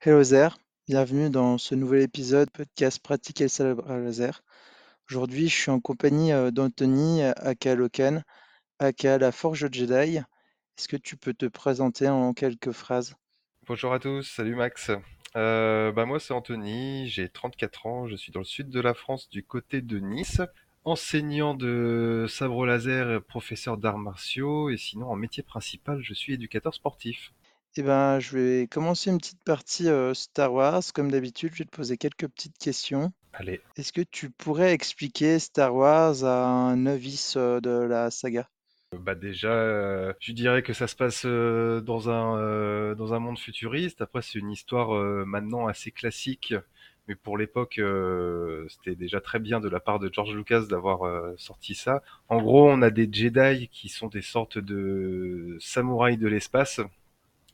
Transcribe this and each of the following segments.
Hello there, bienvenue dans ce nouvel épisode podcast Pratiquer le sabre laser. Aujourd'hui, je suis en compagnie euh, d'Anthony, aka Locan, aka la Forge Jedi. Est-ce que tu peux te présenter en quelques phrases? Bonjour à tous, salut Max. Euh, bah moi c'est Anthony, j'ai 34 ans, je suis dans le sud de la France du côté de Nice, enseignant de sabre laser, professeur d'arts martiaux et sinon en métier principal je suis éducateur sportif. Eh ben, je vais commencer une petite partie Star Wars. Comme d'habitude, je vais te poser quelques petites questions. Allez, Est-ce que tu pourrais expliquer Star Wars à un novice de la saga? bah déjà je dirais que ça se passe dans un dans un monde futuriste. Après c'est une histoire maintenant assez classique. Mais pour l'époque, c'était déjà très bien de la part de George Lucas d'avoir sorti ça. En gros, on a des Jedi qui sont des sortes de samouraïs de l'espace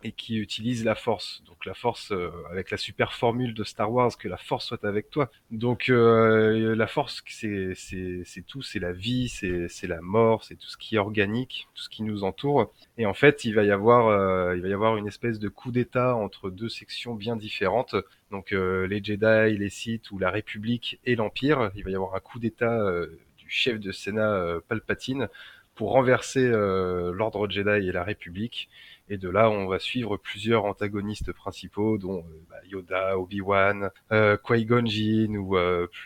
et qui utilise la force. Donc la force euh, avec la super formule de Star Wars que la force soit avec toi. Donc euh, la force c'est c'est c'est tout, c'est la vie, c'est c'est la mort, c'est tout ce qui est organique, tout ce qui nous entoure. Et en fait, il va y avoir euh, il va y avoir une espèce de coup d'état entre deux sections bien différentes. Donc euh, les Jedi, les Sith ou la République et l'Empire, il va y avoir un coup d'état euh, du chef de Sénat euh, Palpatine pour renverser euh, l'ordre Jedi et la République. Et de là, on va suivre plusieurs antagonistes principaux, dont euh, bah, Yoda, Obi-Wan, euh, Qui-Gon Jinn, ou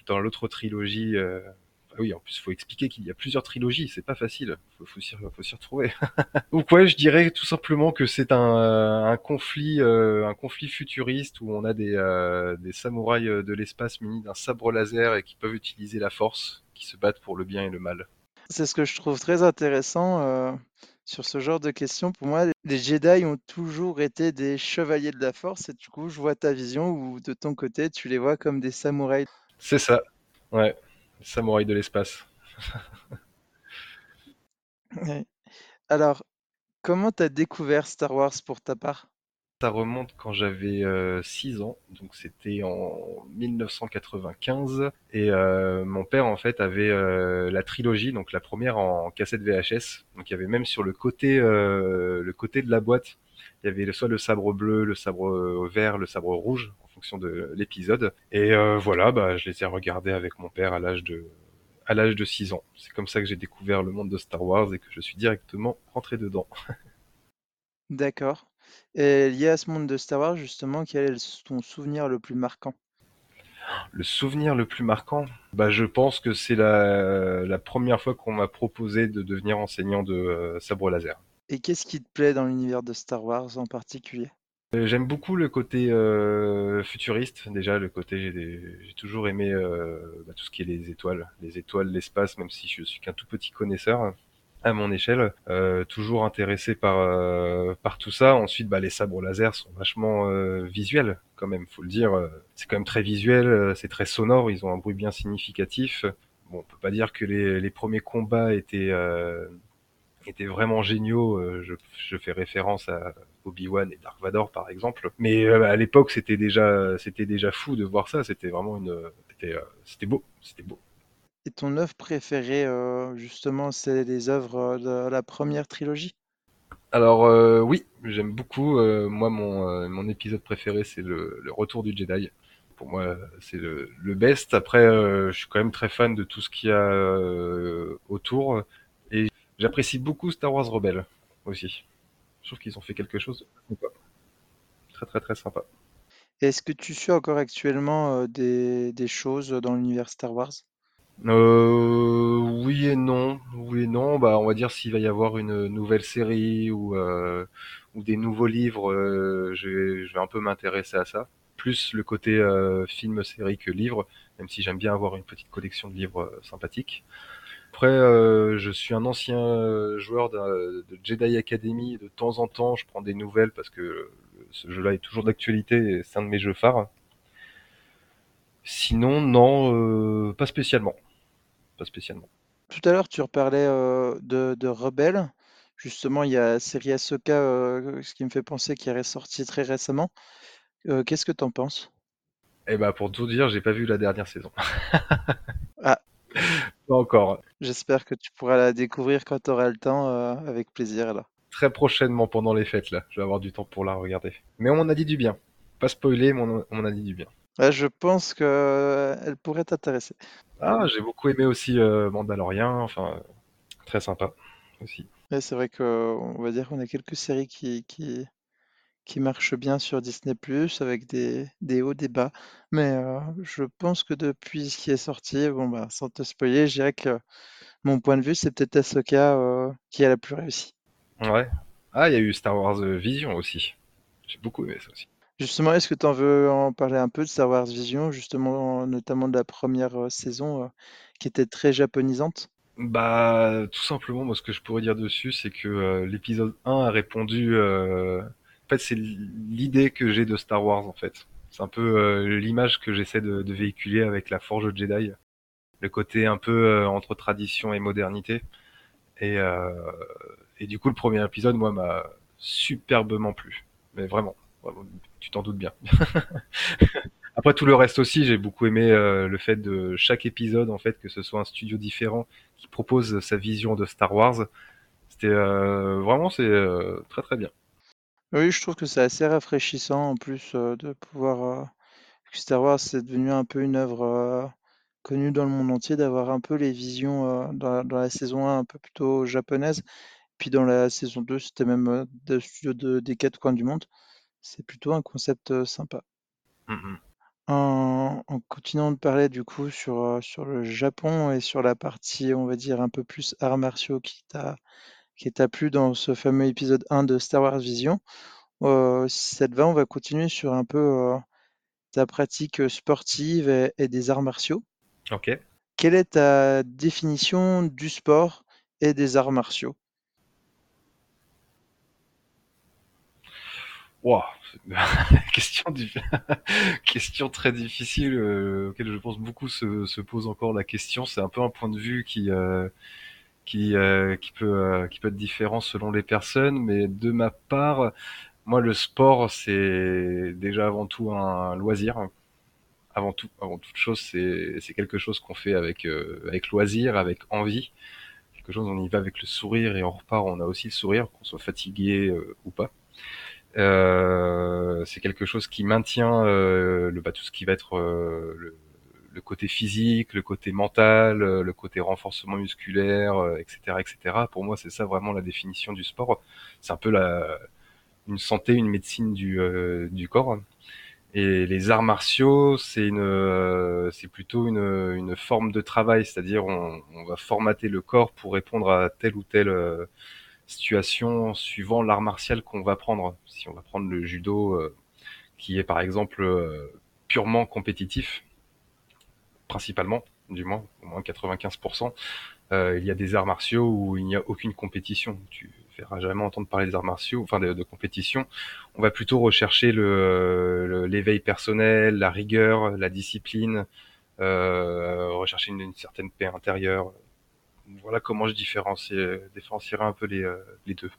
dans l'autre trilogie. ah oui, en plus, il faut expliquer qu'il y a plusieurs trilogies, c'est pas facile, faut, faut s'y faut s'y retrouver. Donc ouais, je dirais tout simplement que c'est un, un conflit, euh, un conflit futuriste où on a des, euh, des samouraïs de l'espace munis d'un sabre laser et qui peuvent utiliser la force, qui se battent pour le bien et le mal. C'est ce que je trouve très intéressant euh, sur ce genre de questions. Pour moi, les Jedi ont toujours été des chevaliers de la force et du coup, je vois ta vision où de ton côté, tu les vois comme des samouraïs. C'est ça, ouais, samouraï de l'espace. Ouais. Alors, comment t'as découvert Star Wars pour ta part? Ça remonte quand j'avais euh, 6 ans, donc c'était en 1995, et euh, mon père en fait avait euh, la trilogie, donc la première en cassette VHS, donc il y avait même sur le côté, euh, le côté de la boîte, il y avait soit le sabre bleu, le sabre euh, vert, le sabre rouge, en fonction de l'épisode, et euh, voilà, bah je les ai regardés avec mon père à l'âge de à l'âge de 6 ans. C'est comme ça que j'ai découvert le monde de Star Wars et que je suis directement rentré dedans. D'accord. Et lié à ce monde de Star Wars, justement, quel est ton souvenir le plus marquant? Le souvenir le plus marquant, bah, je pense que c'est la, la première fois qu'on m'a proposé de devenir enseignant de euh, sabre laser. Et qu'est-ce qui te plaît dans l'univers de Star Wars en particulier? Euh, J'aime beaucoup le côté euh, futuriste. Déjà, le côté, j'ai toujours aimé euh, bah, tout ce qui est les étoiles, les étoiles, l'espace, même si je suis qu'un tout petit connaisseur à mon échelle. Euh, toujours intéressé par euh, par tout ça. Ensuite, bah, les sabres laser sont vachement euh, visuels, quand même, faut le dire. Euh, C'est quand même très visuel, euh, c'est très sonore. Ils ont un bruit bien significatif. Bon, on peut pas dire que les, les premiers combats étaient euh, étaient vraiment géniaux. Je, je fais référence à Obi-Wan et Dark Vador par exemple. Mais à l'époque, c'était déjà, c'était déjà fou de voir ça. C'était vraiment une, c'était beau, c'était beau. Et ton œuvre préférée, euh, justement, c'est les œuvres euh, de la première trilogie? Alors euh, oui, j'aime beaucoup. euh, moi, mon, mon épisode préféré, c'est le, le Retour du Jedi. Pour moi, c'est le, le best. Après, je suis quand même très fan de tout ce qu'il y a autour. Et j'apprécie beaucoup Star Wars Rebelle aussi. Je trouve qu'ils ont fait quelque chose de sympa. Très très très sympa. Est-ce que tu suis encore actuellement des, des choses dans l'univers Star Wars? Euh, oui et non, oui et non. Bah, on va dire s'il va y avoir une nouvelle série ou euh, ou des nouveaux livres, euh, je vais, un peu m'intéresser à ça. Plus le côté euh, film, série que livre, même si j'aime bien avoir une petite collection de livres euh, sympathiques. Après, je suis un ancien joueur d'un- de Jedi Academy. De temps en temps, je prends des nouvelles parce que ce jeu-là est toujours d'actualité et c'est un de mes jeux phares. Sinon, non, pas spécialement. Pas spécialement. Tout à l'heure, tu reparlais euh, de, de Rebelle. Justement, il y a série Ahsoka, euh, ce qui me fait penser qu'il est ressorti très récemment. Euh, qu'est-ce que t'en penses? Eh ben, pour tout dire, j'ai pas vu la dernière saison. Ah, Pas encore. j'espère que tu pourras la découvrir quand tu auras le temps, euh, avec plaisir alors. très prochainement pendant les fêtes là. Je vais avoir du temps pour la regarder. Mais on m'en a dit du bien. Pas spoiler, mais on a dit du bien. Ouais, je pense qu'elle pourrait t'intéresser. Ah, j'ai beaucoup aimé aussi euh, Mandalorian, enfin très sympa aussi. Ouais, c'est vrai qu'on va dire qu'on a quelques séries qui, qui, qui marchent bien sur Disney+, avec des, des hauts, des bas. Mais euh, je pense que depuis ce qui est sorti, bon bah, sans te spoiler, je dirais que mon point de vue, c'est peut-être Ahsoka euh, qui a la plus réussi. Ouais. Ah, il y a eu Star Wars euh, Vision aussi. J'ai beaucoup aimé ça aussi. Justement, est-ce que tu en veux en parler un peu de Star Wars Vision, justement, notamment de la première saison qui était très japonisante? Bah, tout simplement, moi, ce que je pourrais dire dessus, c'est que l'épisode 1 a répondu. euh, En fait, c'est l'idée que j'ai de Star Wars, en fait. C'est un peu l'image que j'essaie de, véhiculer avec la Forge Jedi. Le côté un peu entre tradition et modernité. Et, euh, et du coup, le premier épisode, moi, m'a superbement plu. Mais vraiment, tu t'en doutes bien. Après tout le reste aussi, j'ai beaucoup aimé euh, le fait de chaque épisode, en fait, que ce soit un studio différent qui propose sa vision de Star Wars. C'était euh, vraiment, c'est euh, très très bien. Oui, je trouve que c'est assez rafraîchissant en plus de pouvoir. Star Wars, c'est devenu un peu une œuvre connue dans le monde entier, d'avoir un peu les visions dans, la, saison 1 un peu plutôt japonaise, puis dans la saison 2, c'était même des studios de, des quatre coins du monde. C'est plutôt un concept sympa. Mm, mm. En, en continuant de parler du coup sur, sur le Japon et sur la partie, on va dire, un peu plus arts martiaux qui t'a qui t'a plu dans ce fameux épisode 1 de Star Wars Vision, euh, si ça te va, on va continuer sur un peu ta pratique sportive et, et des arts martiaux. Ok. Quelle est ta définition du sport et des arts martiaux? Wow. question, du... question très difficile euh, auquel je pense beaucoup se, se pose encore la question. C'est un peu un point de vue qui euh, qui euh, qui peut euh, qui peut être différent selon les personnes, mais de ma part, moi le sport c'est déjà avant tout un loisir. Avant tout, avant toute chose, c'est c'est quelque chose qu'on fait avec euh, avec loisir, avec envie. Quelque chose on y va avec le sourire et on repart, on a aussi le sourire, qu'on soit fatigué euh, ou pas. Euh, c'est quelque chose qui maintient euh, le, bah, tout ce qui va être euh, le, le côté physique, le côté mental, le côté renforcement musculaire, etc., etc. Pour moi, c'est ça vraiment la définition du sport. C'est un peu la, une santé, une médecine du, du corps. Et les arts martiaux, c'est une, euh, c'est plutôt une, une forme de travail, c'est-à-dire on, on va formater le corps pour répondre à telle ou telle euh, situation suivant l'art martial qu'on va prendre. Si on va prendre le judo, euh, qui est par exemple euh, purement compétitif, principalement, du moins, au moins 95%, euh, il y a des arts martiaux où il n'y a aucune compétition. Tu verras jamais entendre parler des arts martiaux, enfin de, compétition. On va plutôt rechercher le, l'éveil personnel, la rigueur, la discipline, euh, rechercher une certaine paix intérieure. Voilà comment je différencie, différencierais un peu les, euh, les deux.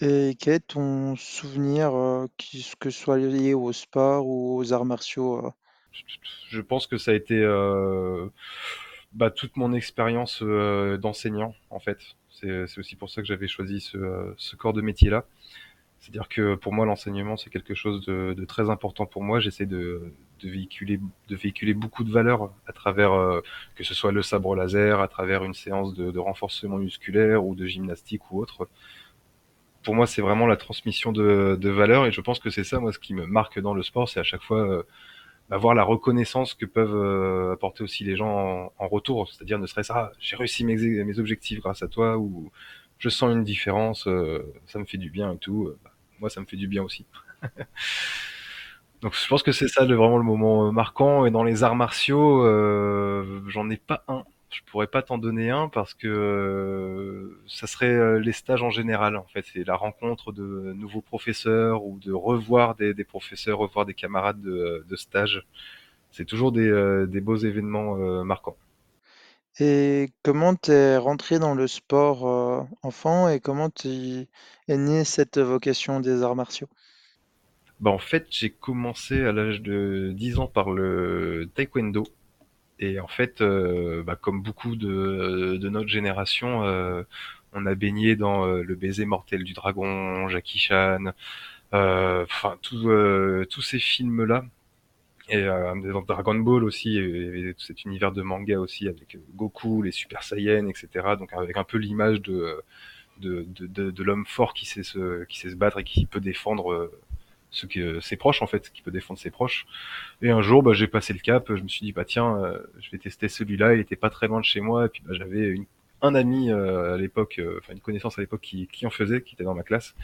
Et quel est ton souvenir, euh, qui, que ce soit lié au sport ou aux arts martiaux? euh? Je pense que ça a été euh, bah, toute mon expérience euh, d'enseignant, en fait. C'est aussi pour ça que j'avais choisi ce, euh, ce corps de métier-là. C'est-à-dire que pour moi, l'enseignement, c'est quelque chose de, de très important pour moi. J'essaie de, de véhiculer, beaucoup de valeurs à travers, euh, que ce soit le sabre laser, à travers une séance de, renforcement musculaire ou de gymnastique ou autre. Pour moi, c'est vraiment la transmission de, de valeurs et je pense que c'est ça, moi, ce qui me marque dans le sport, c'est à chaque fois euh, bah, voir la reconnaissance que peuvent euh, apporter aussi les gens en, en retour. C'est-à-dire, ne serait-ce, ah, j'ai réussi mes, mes objectifs grâce à toi ou je sens une différence, euh, ça me fait du bien et tout. Euh, bah, moi, ça me fait du bien aussi. Donc, je pense que c'est ça le, vraiment le moment euh, marquant. Et dans les arts martiaux, euh, j'en ai pas un. Je pourrais pas t'en donner un parce que ça serait les stages en général. En fait, c'est la rencontre de nouveaux professeurs ou de revoir des, professeurs, revoir des camarades de, stage. C'est toujours des, beaux événements marquants. Et comment t'es rentré dans le sport euh, enfant et comment t'es- est née cette vocation des arts martiaux? Bah, en fait, j'ai commencé à l'âge de 10 ans par le taekwondo. Et en fait, euh, bah, comme beaucoup de, notre génération, euh, On a baigné dans le baiser mortel du dragon, Jackie Chan, enfin tous ces films là et euh, dans Dragon Ball aussi, et, tout cet univers de manga aussi avec Goku, les Super Saiyans, etc. Donc avec un peu l'image de de, de, de, l'homme fort qui sait se qui sait se battre et qui peut défendre euh, ce que ses proches en fait, qui peut défendre ses proches. Et un jour, bah, j'ai passé le cap. Je me suis dit bah tiens, euh, je vais tester celui-là. Il était pas très loin de chez moi. Et puis bah, j'avais une, un ami euh, à l'époque, enfin une connaissance à l'époque qui, qui en faisait, qui était dans ma classe.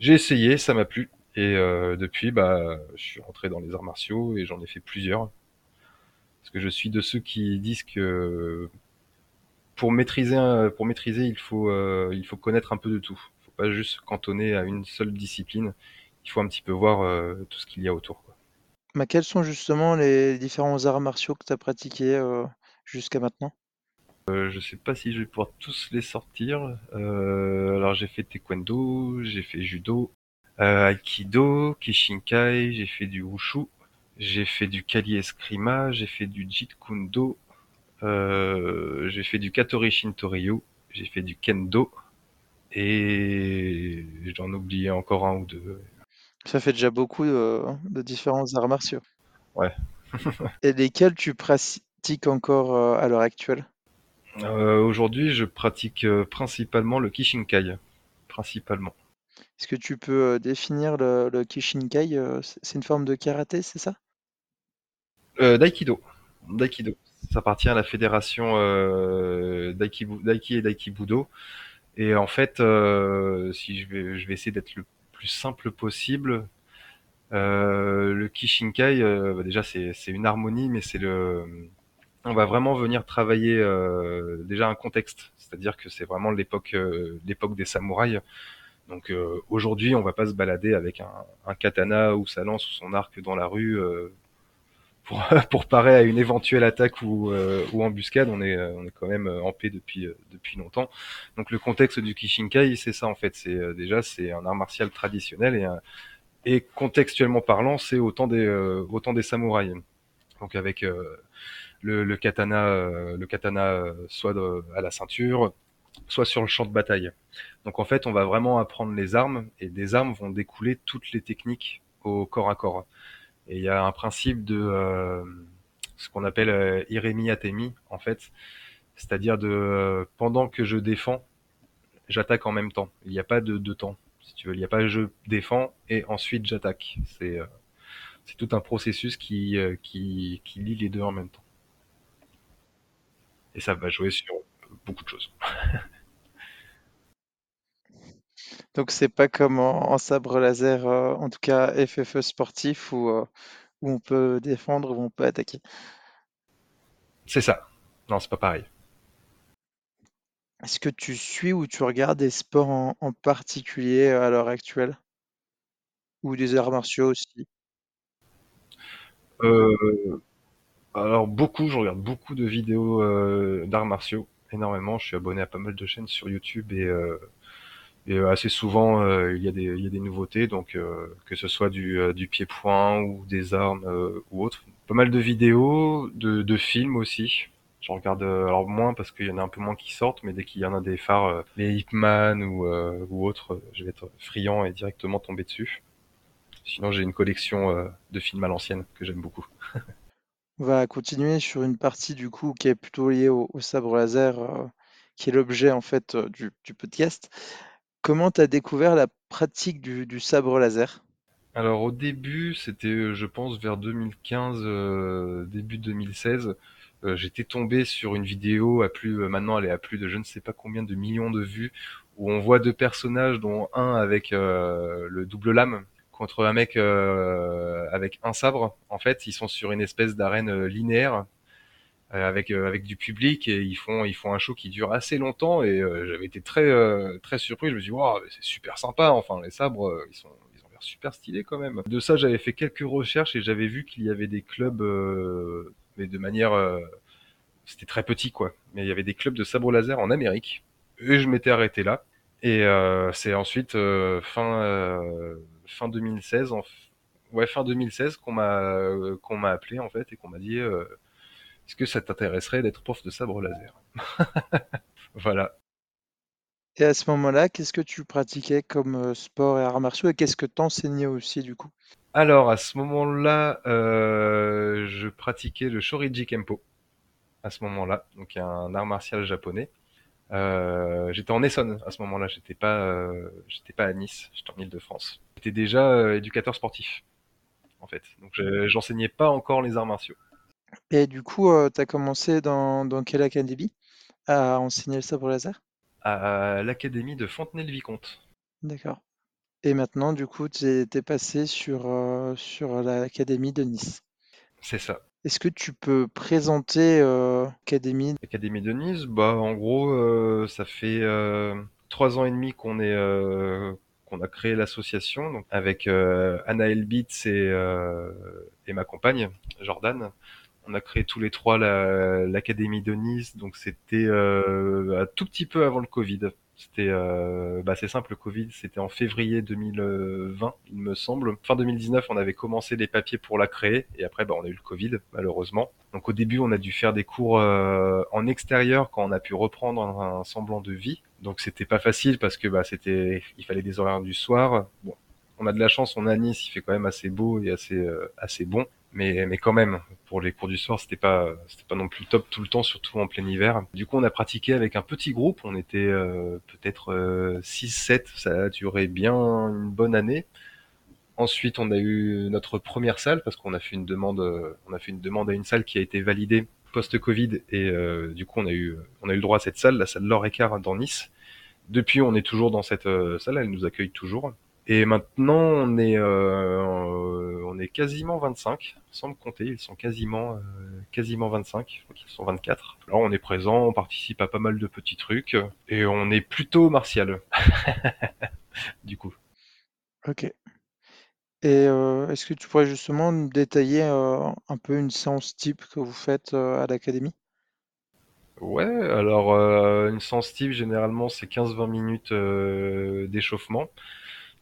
J'ai essayé, ça m'a plu. Et euh, depuis, bah, je suis rentré dans les arts martiaux et j'en ai fait plusieurs. Parce que je suis de ceux qui disent que pour maîtriser, pour maîtriser, il faut, euh, il faut connaître un peu de tout. Il faut pas juste cantonner à une seule discipline. Il faut un petit peu voir euh, tout ce qu'il y a autour. Quoi. Mais quels sont justement les différents arts martiaux que tu as pratiqués jusqu'à maintenant? Euh, je sais pas si je vais pouvoir tous les sortir. alors j'ai fait taekwondo, j'ai fait judo, Aikido, Kishinkai, j'ai fait du Wushu, j'ai fait du Kali Eskrima, j'ai fait du Jeet Kundo, euh, j'ai fait du Katori Shintoryu, j'ai fait du Kendo, et j'en oublié encore un ou deux. Ça fait déjà beaucoup de, différents arts martiaux. Ouais. et lesquels tu pratiques encore euh, à l'heure actuelle? Aujourd'hui, je pratique principalement le Kishinkai. Principalement. Est-ce que tu peux définir le, Kishinkai C'est une forme de karaté, c'est ça? Euh, D'aikido. D'aikido. Ça appartient à la fédération euh, d'Aiki et d'Aikibudo. Et en fait, si je vais, essayer d'être le plus simple possible, le Kishinkai, bah, déjà c'est une harmonie, mais c'est le, on va vraiment venir travailler déjà un contexte, c'est-à-dire que c'est vraiment l'époque des samouraïs. Donc euh, aujourd'hui, on va pas se balader avec un, katana ou sa lance ou son arc dans la rue euh, pour, pour parer à une éventuelle attaque ou, euh, ou embuscade. On est, on est quand même en paix depuis, depuis longtemps. Donc le contexte du Kishinkai, c'est ça en fait. C'est déjà c'est un art martial traditionnel et, et contextuellement parlant, c'est autant des, autant des samouraïs. Donc avec le, le, katana, le katana soit à la ceinture, soit sur le champ de bataille. Donc en fait, on va vraiment apprendre les armes et des armes vont découler toutes les techniques au corps à corps. Et il y a un principe de euh, ce qu'on appelle euh, Iremi Atemi en fait, c'est-à-dire de euh, pendant que je défends, j'attaque en même temps. Il n'y a pas de, de temps, si tu veux. Il n'y a pas je défends et ensuite j'attaque. C'est euh, tout un processus qui, qui qui lie les deux en même temps. Et ça va jouer sur beaucoup de choses. Donc c'est pas comme en, sabre laser, euh, en tout cas FFE sportif, où, euh, où on peut défendre, où on peut attaquer. C'est ça. Non, c'est pas pareil. Est-ce que tu suis ou tu regardes des sports en, particulier euh, à l'heure actuelle? Ou des arts martiaux aussi? Alors beaucoup, je regarde beaucoup de vidéos d'arts martiaux énormément. Je suis abonné à pas mal de chaînes sur YouTube et, euh, et euh, assez souvent euh, il y a des il y a des nouveautés donc que ce soit du du pied-point ou des armes ou autre. Pas mal de vidéos, de, de films aussi. Je regarde alors moins parce qu'il y en a un peu moins qui sortent, mais dès qu'il y en a des phares, les Hitman ou, ou autres, je vais être friand et directement tomber dessus. Sinon, j'ai une collection de films à l'ancienne que j'aime beaucoup. On va continuer sur une partie du coup qui est plutôt liée au, sabre laser, euh, qui est l'objet en fait euh, du, podcast. Comment tu as découvert la pratique du, sabre laser? Alors au début, c'était, euh, je pense, vers 2015, début 2016. j'étais tombé sur une vidéo à plus, maintenant elle est à plus de je ne sais pas combien de millions de vues, où on voit deux personnages, dont un avec le double lame, contre un mec euh, avec un sabre. En fait, ils sont sur une espèce d'arène euh, linéaire euh, avec avec du public et ils font ils font un show qui dure assez longtemps et j'avais été très très surpris. Je me suis dit c'est super sympa. Enfin, les sabres ils sont ils ont l'air super stylés quand même. De ça, j'avais fait quelques recherches et j'avais vu qu'il y avait des clubs mais de manière c'était très petit quoi. Mais il y avait des clubs de sabre laser en Amérique et je m'étais arrêté là. Et c'est ensuite fin fin 2016, en, ouais, fin 2016 qu'on m'a euh, qu'on m'a appelé en fait et qu'on m'a dit euh, est-ce que ça t'intéresserait d'être prof de sabre laser Voilà. Et à ce moment-là, qu'est-ce que tu pratiquais comme euh, sport et arts martiaux et qu'est-ce que t'enseignais aussi du coup? Alors, à ce moment-là, euh, je pratiquais le Shoriji Kempo, à ce moment-là, donc un art martial japonais. Euh, j'étais en Essonne à ce moment-là, j'étais pas, euh, j'étais pas à Nice, j'étais en Île-de-France. J'étais déjà euh, éducateur sportif, en fait. Donc je- j'enseignais pas encore les arts martiaux. Et du coup, euh, tu as commencé dans, dans quelle académie à enseigner le sabre laser? À l'académie de Fontenay-le-Vicomte, D'accord. Et maintenant, du coup, tu es passé sur, euh, sur l'académie de Nice. c'est ça. Est-ce que tu peux présenter euh, l'académie? L'académie de Nice, bah en gros, euh, ça fait trois ans et demi qu'on est qu'on a créé l'association, donc avec euh, Anna Elbitz et, euh, et ma compagne Jordan. On a créé tous les trois la- l'académie de Nice, donc c'était euh, un tout petit peu avant le Covid. C'était, euh, bah c'est simple, le Covid, c'était en février 2020, il me semble. Fin 2019, on avait commencé les papiers pour la créer, et après, bah, on a eu le Covid, malheureusement. Donc au début, on a dû faire des cours euh, en extérieur quand on a pu reprendre un semblant de vie. Donc c'était pas facile parce que bah c'était, il fallait des horaires du soir. Bon, on a de la chance, on à Nice, il fait quand même assez beau et assez euh, assez bon. Mais, mais quand même, pour les cours du soir, c'était pas, c'était pas non plus top tout le temps, surtout en plein hiver. Du coup, on a pratiqué avec un petit groupe. On était euh, peut-être euh, 6-7. Ça a duré bien une bonne année. Ensuite, on a eu notre première salle parce qu'on a fait une demande, euh, on a fait une demande à une salle qui a été validée post-Covid et euh, du coup, on a eu, on a eu le droit à cette salle, la salle Laure Écart dans Nice. Depuis, on est toujours dans cette euh, salle, elle nous accueille toujours. Et maintenant, on est, euh, on est quasiment 25, sans me compter, ils sont quasiment, euh, quasiment 25, je crois qu'ils sont 24. Alors, on est présent, on participe à pas mal de petits trucs, et on est plutôt martial, du coup. Ok. Et est-ce que tu pourrais justement nous détailler un peu une séance type que vous faites à l'académie? Ouais, alors, une séance type, généralement, c'est 15-20 minutes d'échauffement.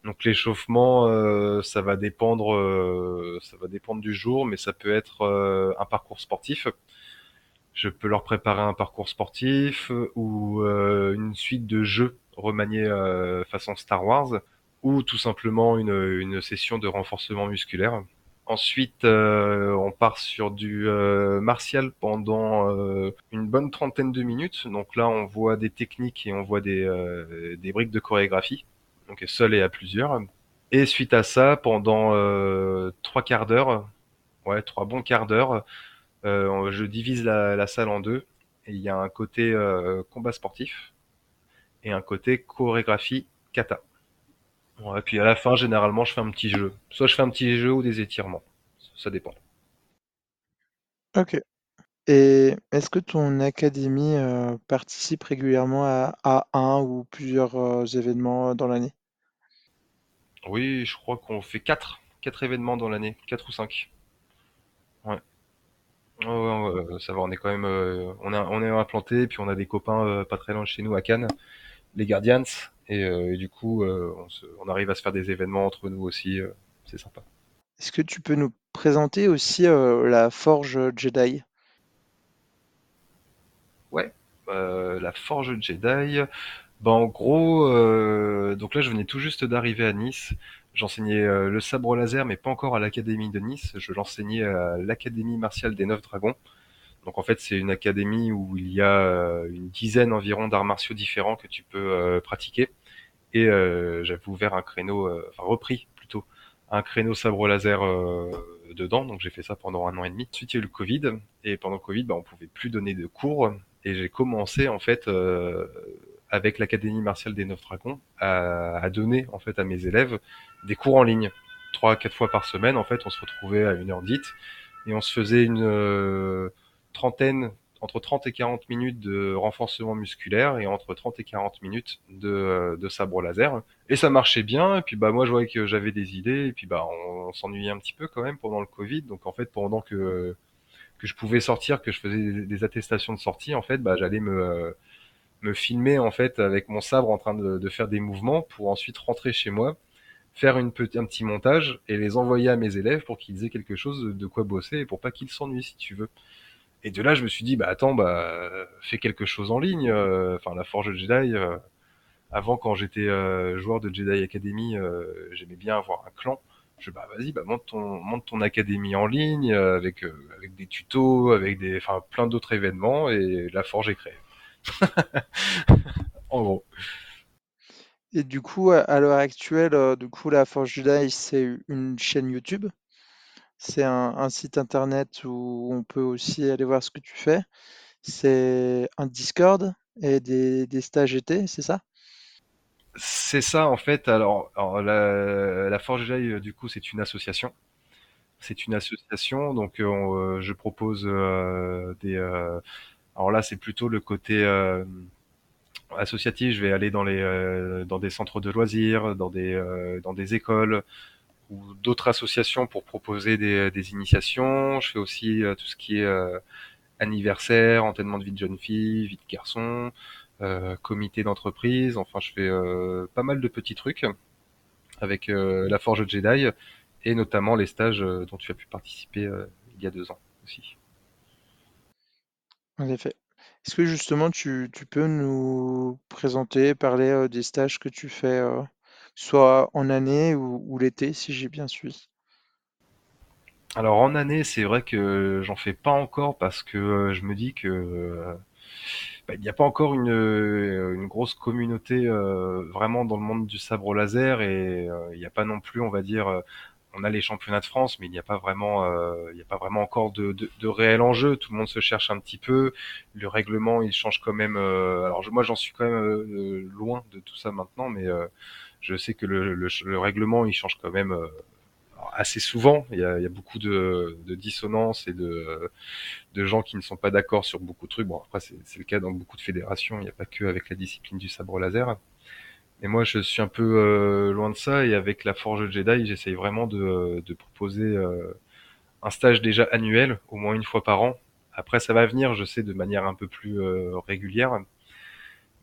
Donc l'échauffement, ça va dépendre, ça va dépendre du jour, mais ça peut être un parcours sportif. Je peux leur préparer un parcours sportif ou une suite de jeux remaniés façon Star Wars, ou tout simplement une, une session de renforcement musculaire. Ensuite, euh, on part sur du euh, martial pendant euh, une bonne trentaine de minutes. Donc là, on voit des techniques et on voit des, euh, des briques de chorégraphie, donc seul et à plusieurs. Et suite à ça, pendant euh, trois quarts d'heure, ouais, trois bons quarts d'heure, euh, je divise la, la salle en deux. Et il y a un côté combat sportif et un côté chorégraphie kata. Ouais, puis à la fin, généralement, je fais un petit jeu. Soit je fais un petit jeu ou des étirements. Ça dépend. Ok. Et est-ce que ton académie euh, participe régulièrement à, à un ou plusieurs euh, événements dans l'année? Oui, je crois qu'on fait quatre, quatre événements dans l'année, quatre ou cinq. Ouais. Ouais, ouais, ouais, euh, ça va, on est quand même, euh, on est, on est implanté, puis on a des copains euh, pas très loin de chez nous à Cannes, les Guardians, et, euh, et du coup, euh, on, se- on arrive à se faire des événements entre nous aussi, euh, c'est sympa. Est-ce que tu peux nous présenter aussi la Forge Jedi? Ouais, la Forge Jedi. Bah en gros, euh, donc là je venais tout juste d'arriver à Nice. J'enseignais euh, le sabre laser, mais pas encore à l'académie de Nice. Je l'enseignais à l'académie martiale des Neuf Dragons. Donc en fait c'est une académie où il y a euh, une dizaine environ d'arts martiaux différents que tu peux euh, pratiquer. Et euh, j'avais ouvert un créneau, enfin repris plutôt, un créneau sabre laser dedans. Donc j'ai fait ça pendant un an et demi. Ensuite il y a eu le Covid. Et pendant le Covid, bah, on pouvait plus donner de cours. Et j'ai commencé en fait avec l'Académie martiale des Neuf Dragons à, donner en fait à mes élèves des cours en ligne. Trois, quatre fois par semaine, en fait, on se retrouvait à une heure dite et on se faisait une trentaine, entre 30 et 40 minutes de renforcement musculaire et entre 30 et 40 minutes de, euh, de sabre laser. Et ça marchait bien. Et puis bah moi je voyais que j'avais des idées. Et puis bah on, s'ennuyait un petit peu quand même pendant le Covid. Donc en fait pendant que que je pouvais sortir, que je faisais des, attestations de sortie, en fait, bah j'allais me euh, me filmer en fait avec mon sabre en train de, de faire des mouvements pour ensuite rentrer chez moi, faire une un petit montage et les envoyer à mes élèves pour qu'ils aient quelque chose de, de quoi bosser et pour pas qu'ils s'ennuient si tu veux. Et de là, je me suis dit, bah attends, bah fais quelque chose en ligne. euh, Enfin, la Forge Jedi, euh, Avant, quand j'étais euh, joueur de Jedi Academy, j'aimais bien avoir un clan. Je bah vas-y, bah monte ton monte ton académie en ligne avec avec des tutos, avec des enfin plein d'autres événements et la forge est créée. En gros. Et du coup, à l'heure actuelle, du coup, la Forge Jedi, c'est une chaîne YouTube? C'est un, site internet où on peut aussi aller voir ce que tu fais. C'est un Discord et des, stages été, c'est ça? C'est ça en fait. Alors, la, Forge Jedi, euh, du coup, c'est une association. C'est une association, donc euh, je propose euh, des. alors là, c'est plutôt le côté associatif. Je vais aller dans des centres de loisirs, dans des écoles ou d'autres associations pour proposer des, des initiations. Je fais aussi euh, tout ce qui est euh, anniversaire, enterrement de vie de jeune fille, vie de garçon, euh, comité d'entreprise. Enfin, je fais euh, pas mal de petits trucs avec euh, la Forge Jedi et notamment les stages euh, dont tu as pu participer euh, il y a deux ans aussi. En effet. Est-ce que justement tu, tu peux nous présenter, parler euh, des stages que tu fais, euh, soit en année ou, l'été, si j'ai bien suivi? Alors en année, c'est vrai que j'en fais pas encore parce que euh, je me dis que euh, bah, il n'y a pas encore une, euh, grosse communauté vraiment dans le monde du sabre laser et il n'y a pas non plus, on va dire, on a les championnats de France, mais il n'y a pas vraiment, il n'y a pas vraiment encore de, réel enjeu. Tout le monde se cherche un petit peu. Le règlement, il change quand même. alors moi, j'en suis quand même loin de tout ça maintenant, mais je sais que le, le, le règlement, il change quand même. euh, assez souvent, il y a, beaucoup de, dissonances et de, gens qui ne sont pas d'accord sur beaucoup de trucs. Bon, après, c'est le cas dans beaucoup de fédérations, il n'y a pas que avec la discipline du sabre laser. Et moi, je suis un peu euh, loin de ça, et avec la Forge Jedi, j'essaye vraiment de, proposer euh, un stage déjà annuel, au moins une fois par an. Après, ça va venir, je sais, de manière un peu plus régulière.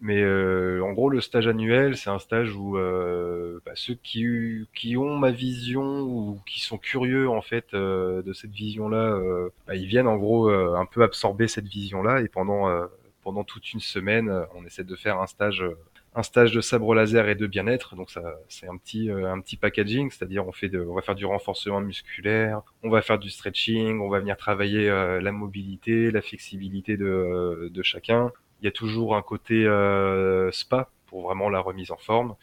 Mais euh, en gros, le stage annuel, c'est un stage où euh, bah, ceux qui, qui ont ma vision ou qui sont curieux en fait euh, de cette vision-là, euh, bah, ils viennent en gros euh, un peu absorber cette vision-là et pendant euh, pendant toute une semaine, on essaie de faire un stage un stage de sabre laser et de bien-être. Donc ça, c'est un petit un petit packaging, c'est-à-dire on fait de, on va faire du renforcement musculaire, on va faire du stretching, on va venir travailler euh, la mobilité, la flexibilité de de chacun. Il y a toujours un côté euh, spa pour vraiment la remise en forme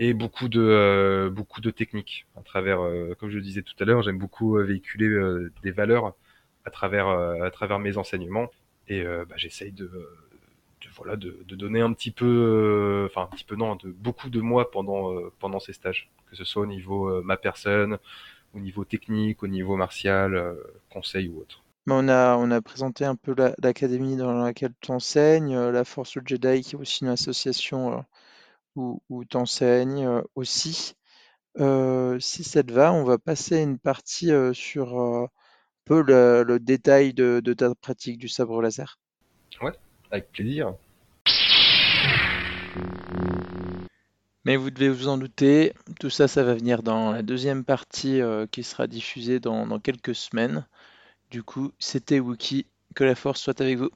et beaucoup de euh, beaucoup de techniques à travers, euh, comme je le disais tout à l'heure, j'aime beaucoup euh, véhiculer des valeurs à travers à travers mes enseignements et bah, j'essaye de, de voilà de, de donner un petit peu, enfin un petit peu non, de beaucoup de moi pendant pendant ces stages, que ce soit au niveau ma personne, au niveau technique, au niveau martial, conseil ou autre. Mais on a, on a présenté un peu la- l'académie dans laquelle tu enseignes, euh, la Force Jedi qui est aussi une association euh, où, où tu enseignes euh, aussi. Euh, si ça te va, on va passer une partie euh, sur euh, un peu le, le détail de, de ta pratique du sabre laser. Ouais, avec plaisir. Mais vous devez vous en douter, tout ça, ça va venir dans la deuxième partie euh, qui sera diffusée dans, dans quelques semaines. Du coup, c'était Wookie, que la force soit avec vous.